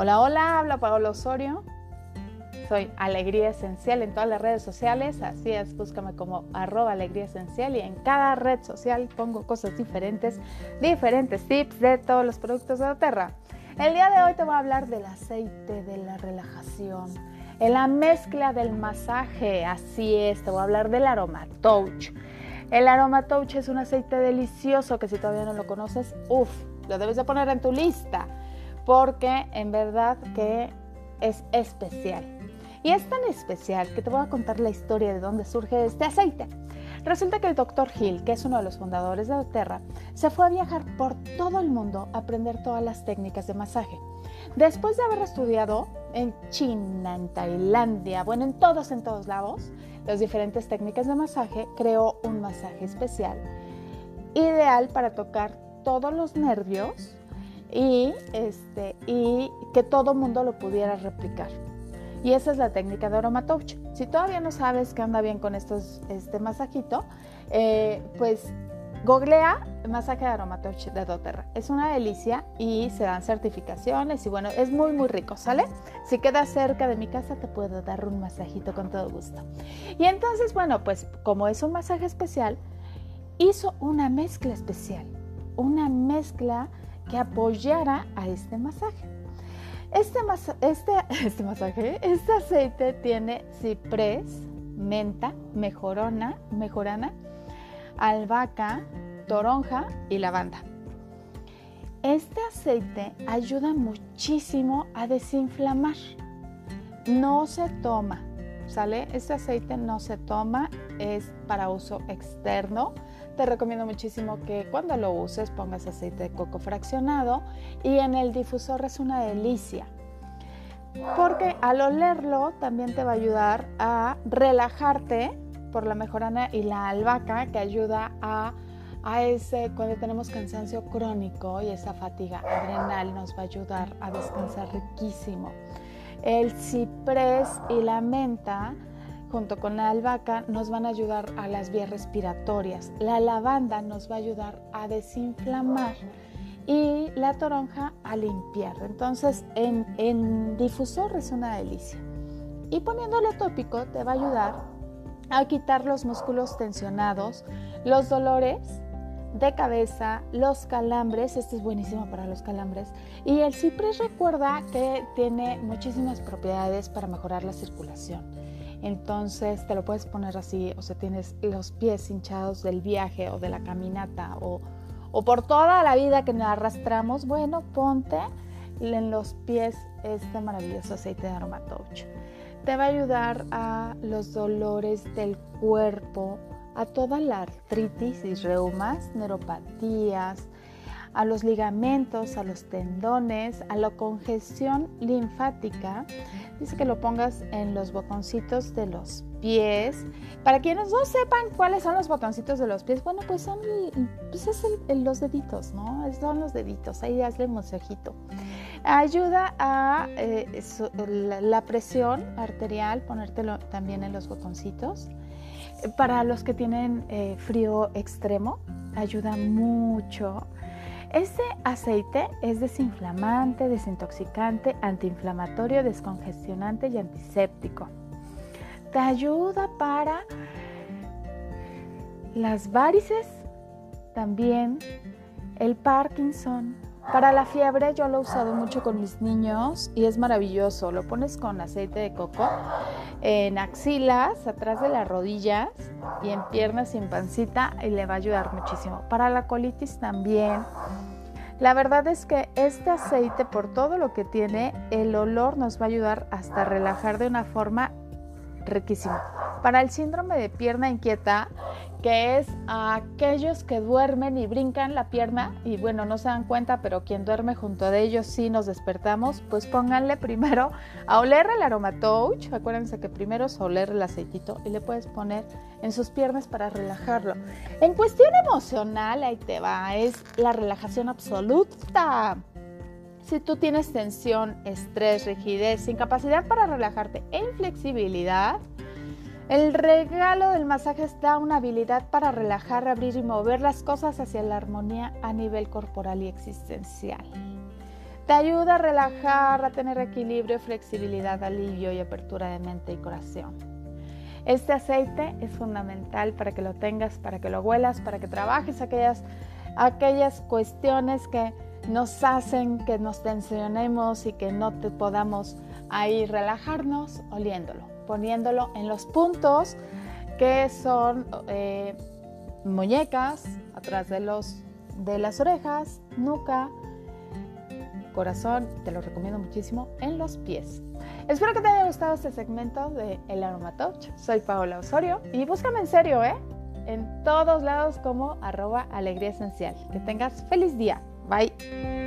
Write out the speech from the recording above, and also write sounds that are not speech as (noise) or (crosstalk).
Hola, hola, habla Paola Osorio. Soy Alegría Esencial en todas las redes sociales, así es, búscame como arroba Alegría Esencial y en cada red social pongo cosas diferentes, diferentes tips de todos los productos de la Terra. El día de hoy te voy a hablar del aceite de la relajación, en la mezcla del masaje, así es, te voy a hablar del aroma touch. El aroma touch es un aceite delicioso que si todavía no lo conoces, uff, lo debes de poner en tu lista porque en verdad que es especial. Y es tan especial que te voy a contar la historia de dónde surge este aceite. Resulta que el Dr. Hill, que es uno de los fundadores de Doterra, se fue a viajar por todo el mundo a aprender todas las técnicas de masaje. Después de haber estudiado en China, en Tailandia, bueno, en todos, en todos lados, las diferentes técnicas de masaje, creó un masaje especial, ideal para tocar todos los nervios y, este, y que todo mundo lo pudiera replicar. Y esa es la técnica de Touch. Si todavía no sabes qué anda bien con estos, este masajito, eh, pues googlea masaje de Touch de doTERRA. Es una delicia y se dan certificaciones y bueno, es muy muy rico, ¿sale? Si quedas cerca de mi casa te puedo dar un masajito con todo gusto. Y entonces, bueno, pues como es un masaje especial, hizo una mezcla especial, una mezcla que apoyara a este masaje. Este, este, (laughs) este masaje, este aceite tiene ciprés, menta, mejorona, mejorana, albahaca, toronja y lavanda. Este aceite ayuda muchísimo a desinflamar. No se toma, ¿sale? Este aceite no se toma, es para uso externo te recomiendo muchísimo que cuando lo uses pongas aceite de coco fraccionado y en el difusor es una delicia. Porque al olerlo también te va a ayudar a relajarte por la mejorana y la albahaca que ayuda a, a ese cuando tenemos cansancio crónico y esa fatiga adrenal nos va a ayudar a descansar riquísimo. El ciprés y la menta junto con la albahaca nos van a ayudar a las vías respiratorias. La lavanda nos va a ayudar a desinflamar y la toronja a limpiar. Entonces en, difusor es una delicia. Y poniéndole tópico te va a ayudar a quitar los músculos tensionados, los dolores de cabeza, los calambres, este es buenísimo para los calambres, y el ciprés recuerda que tiene muchísimas propiedades para mejorar la circulación. Entonces te lo puedes poner así, o sea, tienes los pies hinchados del viaje o de la caminata o, por toda la vida que nos arrastramos, bueno, ponte en los pies este maravilloso aceite de Aromatouch. Te va a ayudar a los dolores del cuerpo, a toda la artritis y reumas, neuropatías, a los ligamentos, a los tendones, a la congestión linfática. Dice que lo pongas en los botoncitos de los pies. Para quienes no sepan cuáles son los botoncitos de los pies, bueno, pues son pues es los deditos, ¿no? Son los deditos, ahí hazle un. Ayuda a eh, la, presión arterial, ponértelo también en los botoncitos. Para los que tienen eh, frío extremo, ayuda mucho este aceite es desinflamante, desintoxicante, antiinflamatorio, descongestionante y antiséptico. Te ayuda para las varices, también el Parkinson. Para la fiebre yo lo he usado mucho con mis niños y es maravilloso. Lo pones con aceite de coco en axilas, atrás de las rodillas y en piernas sin pancita y le va a ayudar muchísimo. Para la colitis también. La verdad es que este aceite, por todo lo que tiene, el olor nos va a ayudar hasta relajar de una forma riquísima. Para el síndrome de pierna inquieta, que es aquellos que duermen y brincan la pierna y bueno, no se dan cuenta, pero quien duerme junto a ellos sí nos despertamos, pues pónganle primero a oler el aromatouch, acuérdense que primero es oler el aceitito y le puedes poner en sus piernas para relajarlo. En cuestión emocional, ahí te va, es la relajación absoluta. Si tú tienes tensión, estrés, rigidez, incapacidad para relajarte e inflexibilidad, el regalo del masaje está una habilidad para relajar, abrir y mover las cosas hacia la armonía a nivel corporal y existencial. Te ayuda a relajar, a tener equilibrio, flexibilidad, alivio y apertura de mente y corazón. Este aceite es fundamental para que lo tengas, para que lo huelas, para que trabajes aquellas, aquellas cuestiones que nos hacen que nos tensionemos y que no te podamos ahí relajarnos oliéndolo, poniéndolo en los puntos que son eh, muñecas, atrás de, los, de las orejas, nuca, corazón, te lo recomiendo muchísimo, en los pies. Espero que te haya gustado este segmento de El Aroma Touch. Soy Paola Osorio y búscame en serio, ¿eh? En todos lados como arroba alegría esencial. Que tengas feliz día. Bye.